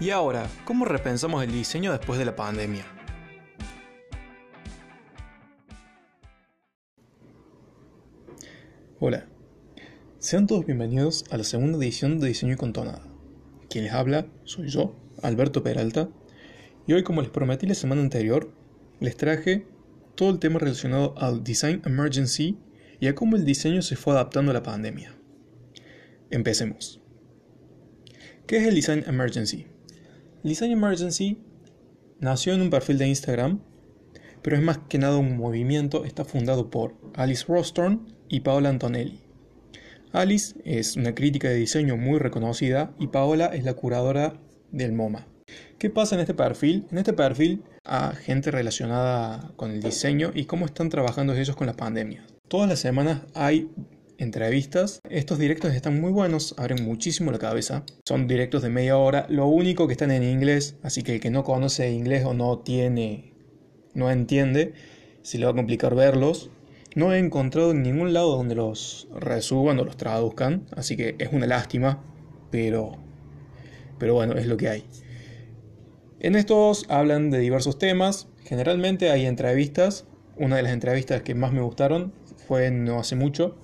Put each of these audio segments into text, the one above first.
Y ahora, ¿cómo repensamos el diseño después de la pandemia? Hola, sean todos bienvenidos a la segunda edición de Diseño y Contonada. Quien les habla soy yo, Alberto Peralta, y hoy como les prometí la semana anterior, les traje todo el tema relacionado al Design Emergency y a cómo el diseño se fue adaptando a la pandemia. Empecemos. ¿Qué es el Design Emergency? Design Emergency nació en un perfil de Instagram, pero es más que nada un movimiento, está fundado por Alice Rostorn y Paola Antonelli. Alice es una crítica de diseño muy reconocida y Paola es la curadora del MoMA. ¿Qué pasa en este perfil? En este perfil a gente relacionada con el diseño y cómo están trabajando ellos con la pandemia. Todas las semanas hay entrevistas. Estos directos están muy buenos, abren muchísimo la cabeza. Son directos de media hora. Lo único que están en inglés, así que el que no conoce inglés o no tiene, no entiende, se le va a complicar verlos. No he encontrado en ningún lado donde los resuban o los traduzcan, así que es una lástima, pero, pero bueno, es lo que hay. En estos hablan de diversos temas, generalmente hay entrevistas. Una de las entrevistas que más me gustaron fue no hace mucho,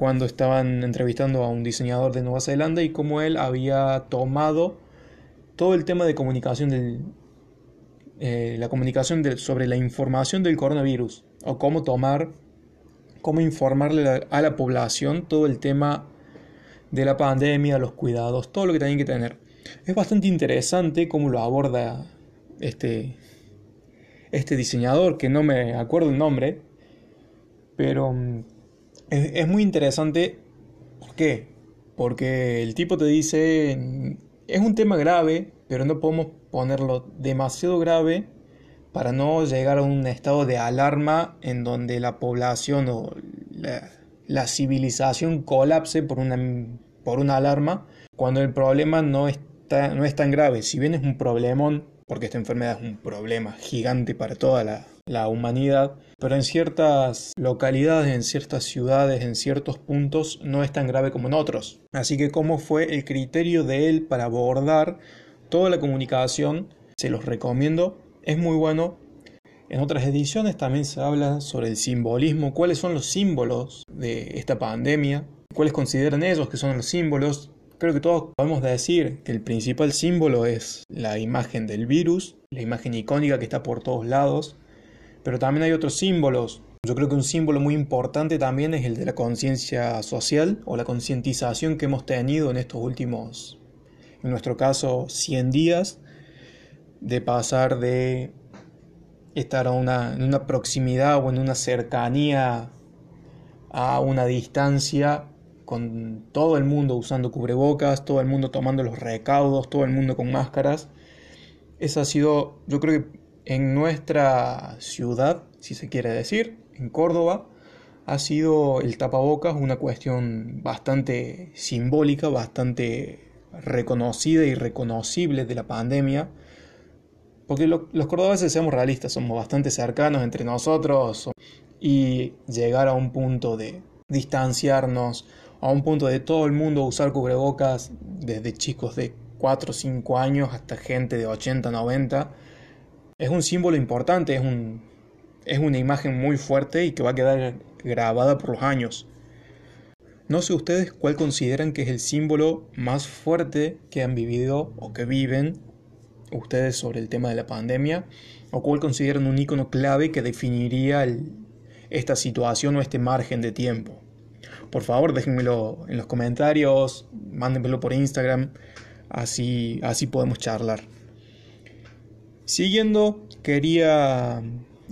cuando estaban entrevistando a un diseñador de Nueva Zelanda y cómo él había tomado todo el tema de comunicación del, eh, la comunicación sobre la información del coronavirus o cómo tomar, cómo informarle a la población todo el tema de la pandemia, los cuidados, todo lo que tienen que tener. Es bastante interesante cómo lo aborda este, este diseñador, que no me acuerdo el nombre, pero es, muy interesante. ¿Por qué? Porque el tipo te dice, es un tema grave, pero no podemos ponerlo demasiado grave para no llegar a un estado de alarma en donde la población o la, civilización colapse por una, por una alarma, cuando el problema no, está, no es tan grave. Si bien es un problemón, porque esta enfermedad es un problema gigante para toda la, la humanidad, pero en ciertas localidades, en ciertas ciudades, en ciertos puntos no es tan grave como en otros. Así que cómo fue el criterio de él para abordar toda la comunicación, se los recomiendo, es muy bueno. En otras ediciones también se habla sobre el simbolismo, cuáles son los símbolos de esta pandemia, cuáles consideran ellos que son los símbolos. Creo que todos podemos decir que el principal símbolo es la imagen del virus, la imagen icónica que está por todos lados, pero también hay otros símbolos. Yo creo que un símbolo muy importante también es el de la conciencia social o la concientización que hemos tenido en estos últimos, en nuestro caso, 100 días, de pasar de estar a una, en una proximidad o en una cercanía a una distancia con todo el mundo usando cubrebocas, todo el mundo tomando los recaudos, todo el mundo con máscaras. Esa ha sido, yo creo que en nuestra ciudad, si se quiere decir, en Córdoba, ha sido el tapabocas una cuestión bastante simbólica, bastante reconocida y reconocible de la pandemia. Porque los cordobeses, seamos realistas, somos bastante cercanos entre nosotros y llegar a un punto de distanciarnos, a un punto de todo el mundo usar cubrebocas, desde chicos de 4 o 5 años hasta gente de 80, 90, es un símbolo importante, es, un, es una imagen muy fuerte y que va a quedar grabada por los años. No sé ustedes cuál consideran que es el símbolo más fuerte que han vivido o que viven ustedes sobre el tema de la pandemia, o cuál consideran un icono clave que definiría esta situación o este margen de tiempo. Por favor, déjenmelo en los comentarios, mándenmelo por Instagram, así, así podemos charlar. Siguiendo, quería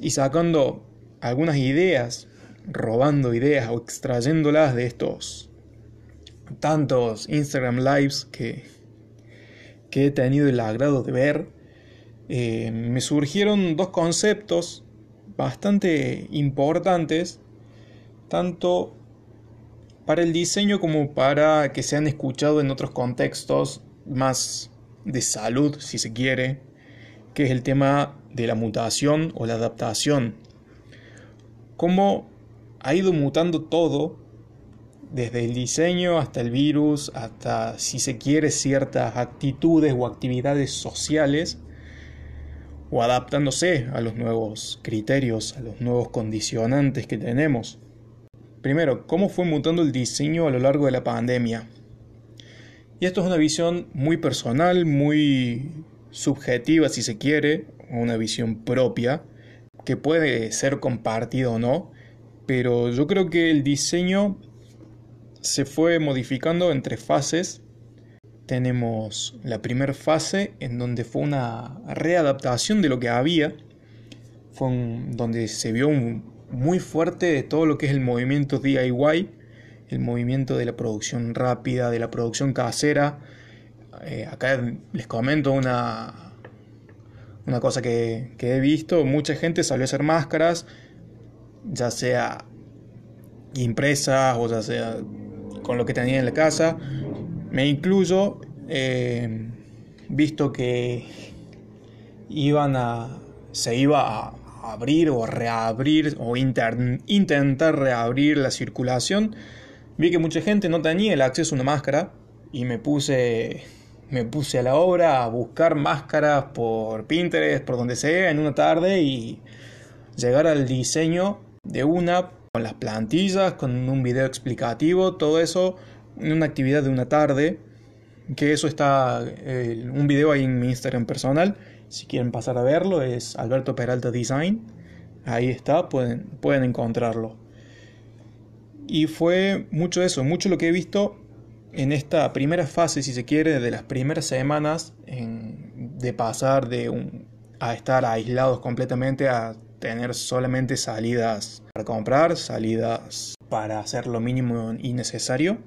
y sacando algunas ideas, robando ideas o extrayéndolas de estos tantos Instagram Lives que, que he tenido el agrado de ver, eh, me surgieron dos conceptos bastante importantes, tanto para el diseño como para que sean escuchados en otros contextos más de salud, si se quiere, que es el tema de la mutación o la adaptación. Cómo ha ido mutando todo desde el diseño hasta el virus, hasta si se quiere ciertas actitudes o actividades sociales, o adaptándose a los nuevos criterios, a los nuevos condicionantes que tenemos. Primero, ¿cómo fue mutando el diseño a lo largo de la pandemia? Y esto es una visión muy personal, muy subjetiva si se quiere, una visión propia, que puede ser compartida o no, pero yo creo que el diseño se fue modificando entre fases. Tenemos la primera fase en donde fue una readaptación de lo que había, fue donde se vio muy fuerte todo lo que es el movimiento DIY, el movimiento de la producción rápida, de la producción casera. Eh, acá les comento una, una cosa que, he visto, mucha gente salió a hacer máscaras, ya sea impresas o ya sea con lo que tenía en la casa. Me incluyo, eh, visto que iban a, se iba a abrir o reabrir o intentar reabrir la circulación, vi que mucha gente no tenía el acceso a una máscara y me puse me puse a la obra a buscar máscaras por Pinterest, por donde sea, en una tarde y llegar al diseño de una con las plantillas, con un video explicativo, todo eso en una actividad de una tarde. Que eso está eh, un video ahí en mi Instagram personal. Si quieren pasar a verlo, es Alberto Peralta Design. Ahí está, pueden, pueden encontrarlo. Y fue mucho eso, mucho lo que he visto en esta primera fase, si se quiere, de las primeras semanas, de pasar de un, a estar aislados completamente a tener solamente salidas para comprar, salidas para hacer lo mínimo y necesario,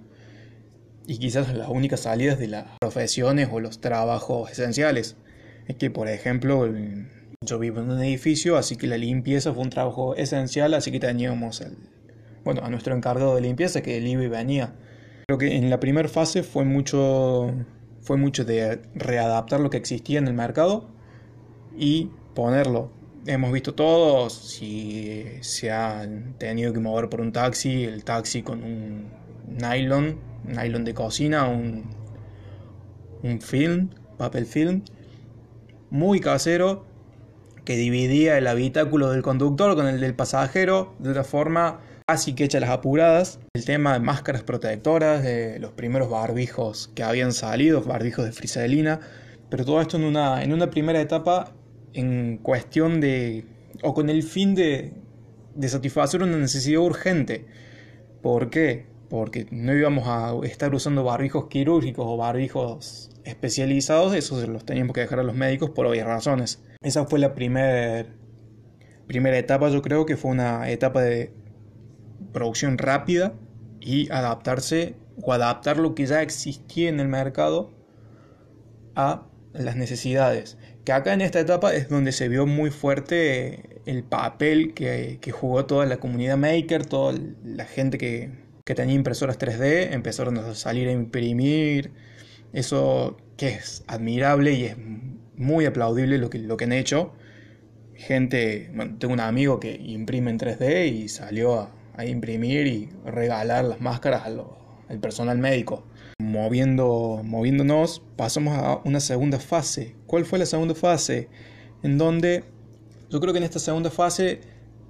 y quizás las únicas salidas de las profesiones o los trabajos esenciales. Es que, por ejemplo, yo vivo en un edificio, así que la limpieza fue un trabajo esencial, así que teníamos el, bueno, a nuestro encargado de limpieza que el IBI venía Creo que en la primera fase fue mucho, fue mucho de readaptar lo que existía en el mercado y ponerlo. Hemos visto todos, si se han tenido que mover por un taxi, el taxi con un nylon, nylon de cocina, un, un film, papel film, muy casero, que dividía el habitáculo del conductor con el del pasajero de una forma Así que echa las apuradas, el tema de máscaras protectoras, de los primeros barbijos que habían salido, barbijos de friselina, pero todo esto en una, en una primera etapa en cuestión de, o con el fin de, de satisfacer una necesidad urgente. ¿Por qué? Porque no íbamos a estar usando barbijos quirúrgicos o barbijos especializados, eso los teníamos que dejar a los médicos por obvias razones. Esa fue la primera primera etapa, yo creo que fue una etapa de producción rápida y adaptarse o adaptar lo que ya existía en el mercado a las necesidades. Que acá en esta etapa es donde se vio muy fuerte el papel que, jugó toda la comunidad maker, toda la gente que, que tenía impresoras 3D, empezaron a salir a imprimir. Eso que es admirable y es muy aplaudible lo que, lo que han hecho. Gente, bueno, tengo un amigo que imprime en 3D y salió a, a imprimir y regalar las máscaras al, personal médico. Moviendo, moviéndonos, pasamos a una segunda fase. ¿Cuál fue la segunda fase? En donde yo creo que en esta segunda fase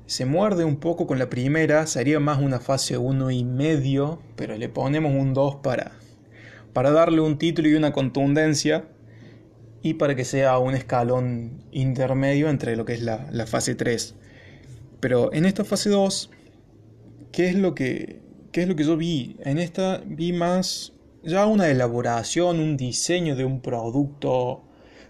se muerde un poco con la primera, sería más una fase 1 y medio, pero le ponemos un 2 para, para darle un título y una contundencia y para que sea un escalón intermedio entre lo que es la, la fase 3. Pero en esta fase 2 ¿qué es lo que, qué es lo que yo vi? En esta vi más ya una elaboración, un diseño de un producto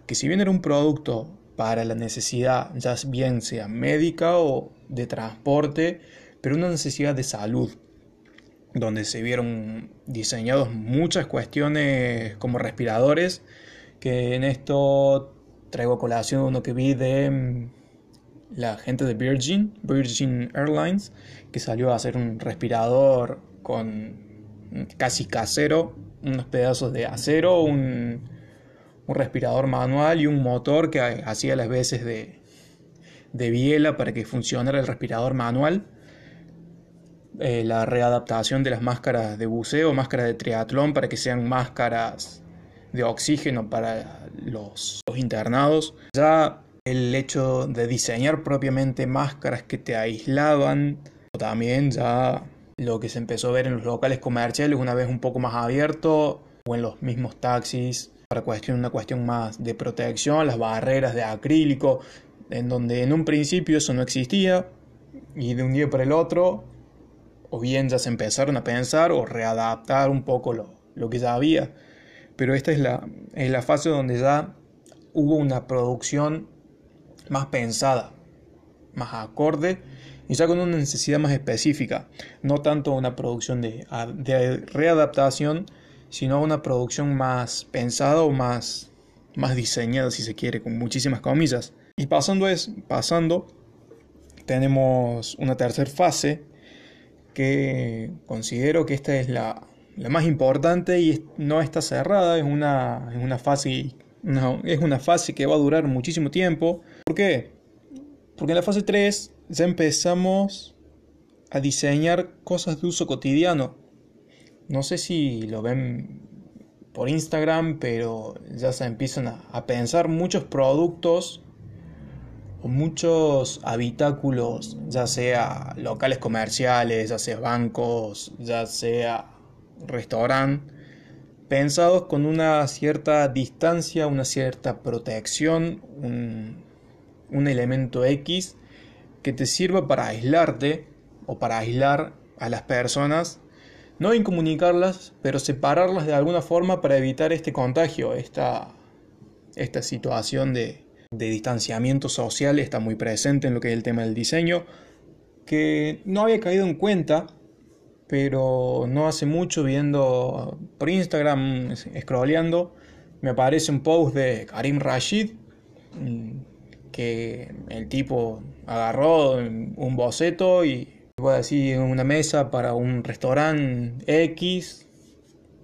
que si bien era un producto para la necesidad, ya bien sea médica o de transporte, pero una necesidad de salud, donde se vieron diseñados muchas cuestiones como respiradores, que en esto traigo a colación uno que vi de la gente de Virgin, Virgin Airlines, que salió a hacer un respirador con casi casero, unos pedazos de acero, un, un respirador manual y un motor que hacía las veces de, de biela para que funcionara el respirador manual. eh, la readaptación de las máscaras de buceo, máscaras de triatlón para que sean máscaras de oxígeno para los, los internados. Ya el hecho de diseñar propiamente máscaras que te aislaban, también ya lo que se empezó a ver en los locales comerciales una vez un poco más abierto o en los mismos taxis para cuestión, una cuestión más de protección, las barreras de acrílico, en donde en un principio eso no existía y de un día para el otro o bien ya se empezaron a pensar o readaptar un poco lo, lo que ya había. Pero esta es la, es la fase donde ya hubo una producción más pensada, más acorde y ya con una necesidad más específica, no tanto una producción de, de readaptación, sino una producción más pensada o más, más diseñada, si se quiere, con muchísimas comillas. Y pasando, es, pasando tenemos una tercera fase que considero que esta es la, la más importante y no está cerrada, es una, es una fase es una fase que va a durar muchísimo tiempo. ¿Por qué? Porque en la fase 3 ya empezamos a diseñar cosas de uso cotidiano. No sé si lo ven por Instagram, pero ya se empiezan a, a pensar muchos productos o muchos habitáculos, ya sea locales comerciales, ya sea bancos, ya sea restaurante pensados con una cierta distancia, una cierta protección, un, elemento X que te sirva para aislarte o para aislar a las personas, no incomunicarlas, pero separarlas de alguna forma para evitar este contagio, esta, esta situación de, de distanciamiento social está muy presente en lo que es el tema del diseño, que no había caído en cuenta pero no hace mucho viendo por Instagram, scrolleando, me aparece un post de Karim Rashid, mm, que el tipo agarró un boceto y voy a decir una mesa para un restaurante X,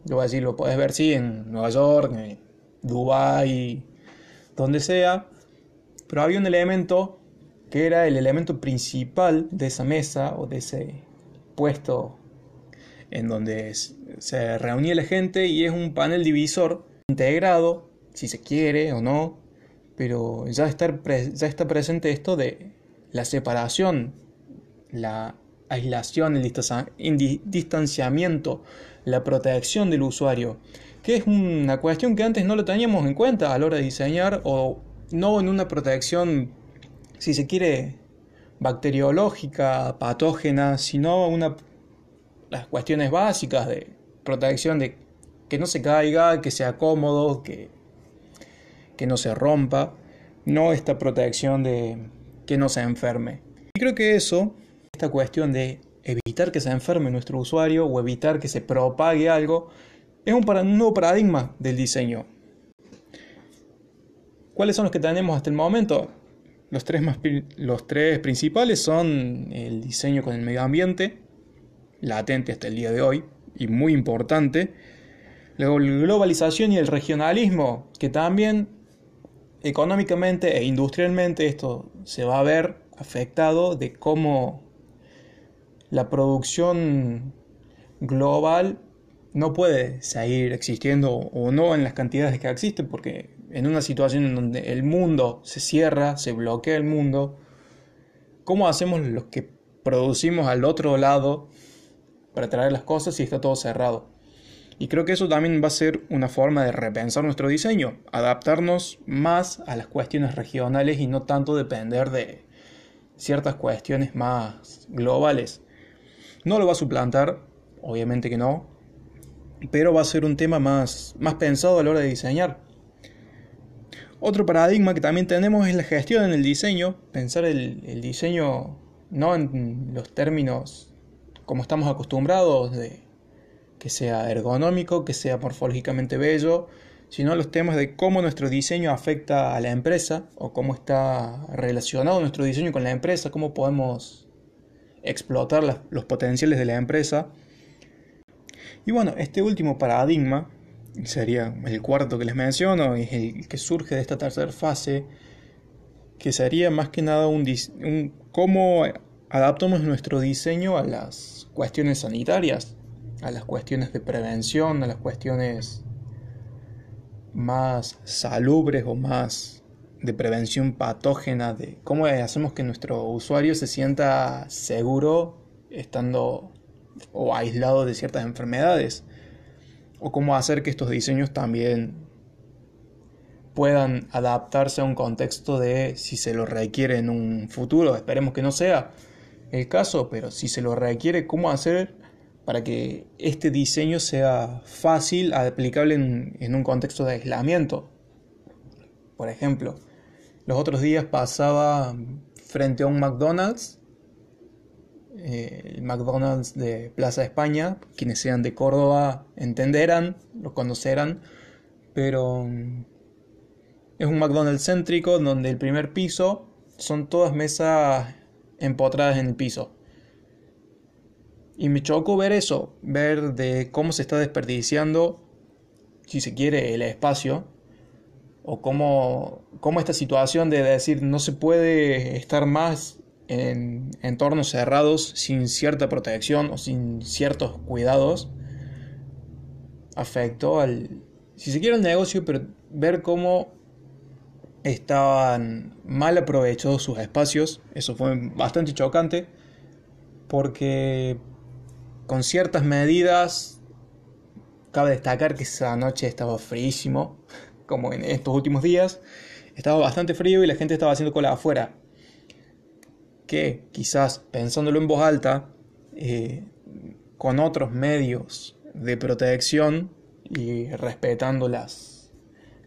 lo voy a decir, lo puedes ver sí en Nueva York, en Dubai, donde sea, pero había un elemento que era el elemento principal de esa mesa o de ese puesto en donde se reunía la gente y es un panel divisor integrado, si se quiere o no, pero ya, ya está presente esto de la separación, la aislación, el distanciamiento, la protección del usuario, que es una cuestión que antes no lo teníamos en cuenta a la hora de diseñar o no en una protección, si se quiere, bacteriológica, patógena, sino una las cuestiones básicas de protección de que no se caiga, que sea cómodo, que, que no se rompa, no esta protección de que no se enferme. Y creo que eso, esta cuestión de evitar que se enferme nuestro usuario o evitar que se propague algo, es un, nuevo paradigma del diseño. ¿Cuáles son los que tenemos hasta el momento? Los tres, más, los tres principales son el diseño con el medio ambiente, latente hasta el día de hoy y muy importante. La globalización y el regionalismo, que también económicamente e industrialmente esto se va a ver afectado de cómo la producción global no puede seguir existiendo o no en las cantidades que existen, porque en una situación en donde el mundo se cierra, se bloquea el mundo, ¿cómo hacemos los que producimos al otro lado para traer las cosas y está todo cerrado. Y creo que eso también va a ser una forma de repensar nuestro diseño, adaptarnos más a las cuestiones regionales y no tanto depender de ciertas cuestiones más globales. No lo va a suplantar, obviamente que no, pero va a ser un tema más, más pensado a la hora de diseñar. Otro paradigma que también tenemos es la gestión en el diseño, pensar el, el diseño no en los términos como estamos acostumbrados, de que sea ergonómico, que sea morfológicamente bello, sino los temas de cómo nuestro diseño afecta a la empresa o cómo está relacionado nuestro diseño con la empresa, cómo podemos explotar los potenciales de la empresa. Y bueno, este último paradigma sería el cuarto que les menciono, es el que surge de esta tercera fase, que sería más que nada un, un cómo adaptamos nuestro diseño a las cuestiones sanitarias, a las cuestiones de prevención, a las cuestiones más salubres o más de prevención patógena, de cómo hacemos que nuestro usuario se sienta seguro estando o aislado de ciertas enfermedades, o cómo hacer que estos diseños también puedan adaptarse a un contexto de si se lo requiere en un futuro. Esperemos que no sea el caso, pero si se lo requiere, ¿cómo hacer para que este diseño sea fácil, aplicable en, un contexto de aislamiento? Por ejemplo, los otros días pasaba frente a un McDonald's, eh, el McDonald's de Plaza España, quienes sean de Córdoba entenderán, lo conocerán, pero es un McDonald's céntrico donde el primer piso son todas mesas empotradas en el piso. Y me chocó ver eso, ver de cómo se está desperdiciando, si se quiere, el espacio, o cómo, cómo esta situación de decir no se puede estar más en entornos cerrados sin cierta protección o sin ciertos cuidados, afectó al, si se quiere, el negocio, pero ver cómo estaban mal aprovechados sus espacios. Eso fue bastante chocante porque con ciertas medidas, cabe destacar que esa noche estaba fríísimo, como en estos últimos días, estaba bastante frío y la gente estaba haciendo cola afuera. Que quizás pensándolo en voz alta, eh, con otros medios de protección y respetando las,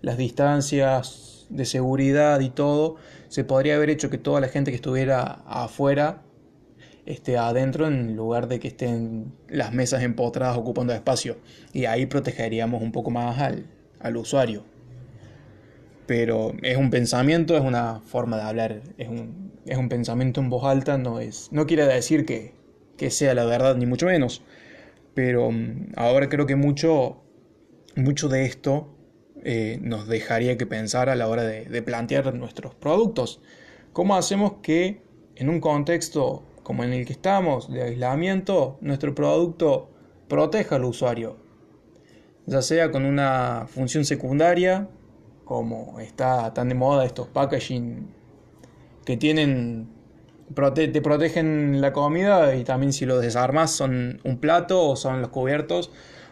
las distancias de seguridad y todo, se podría haber hecho que toda la gente que estuviera afuera esté adentro en lugar de que estén las mesas empotradas ocupando espacio. Y ahí protegeríamos un poco más al, al usuario. Pero es un pensamiento, es una forma de hablar, es un, es un pensamiento en voz alta, no, es, no quiere decir que, que sea la verdad, ni mucho menos. Pero mm, ahora creo que mucho, mucho de esto eh, nos dejaría que pensar a la hora de, plantear nuestros productos. ¿Cómo hacemos que en un contexto como en el que estamos, de aislamiento, nuestro producto proteja al usuario? Ya sea con una función secundaria, como está tan de moda estos packaging que tienen te protegen la comida y también si lo desarmas son un plato o son los cubiertos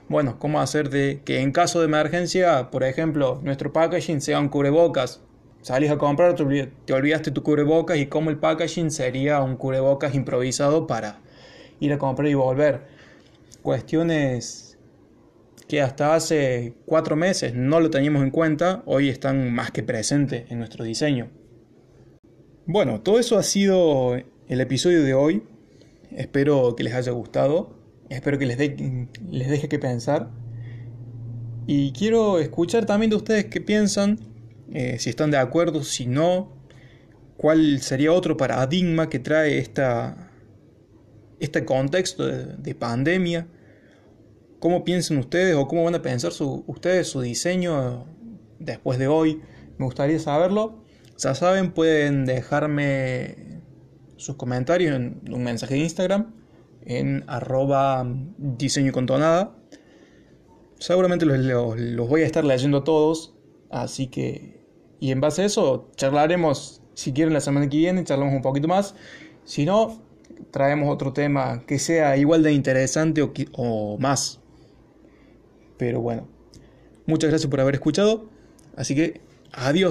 bueno, cómo hacer de que en caso de emergencia, por ejemplo, nuestro packaging sea un cubrebocas. Salís a comprar, te olvidaste tu cubrebocas y cómo el packaging sería un cubrebocas improvisado para ir a comprar y volver. Cuestiones que hasta hace cuatro meses no lo teníamos en cuenta, hoy están más que presentes en nuestro diseño. Bueno, todo eso ha sido el episodio de hoy. Espero que les haya gustado. Espero que les, les deje que pensar. Y quiero escuchar también de ustedes qué piensan, eh, si están de acuerdo, si no, cuál sería otro paradigma que trae esta, este contexto de, pandemia. ¿Cómo piensan ustedes o cómo van a pensar ustedes su diseño después de hoy? Me gustaría saberlo. Ya saben, pueden dejarme sus comentarios en un mensaje de Instagram en arroba diseño con tonada. Seguramente los, voy a estar leyendo todos, así que... Y en base a eso, charlaremos, si quieren, la semana que viene, charlamos un poquito más. Si no, traemos otro tema que sea igual de interesante o más. Pero bueno, muchas gracias por haber escuchado, así que adiós.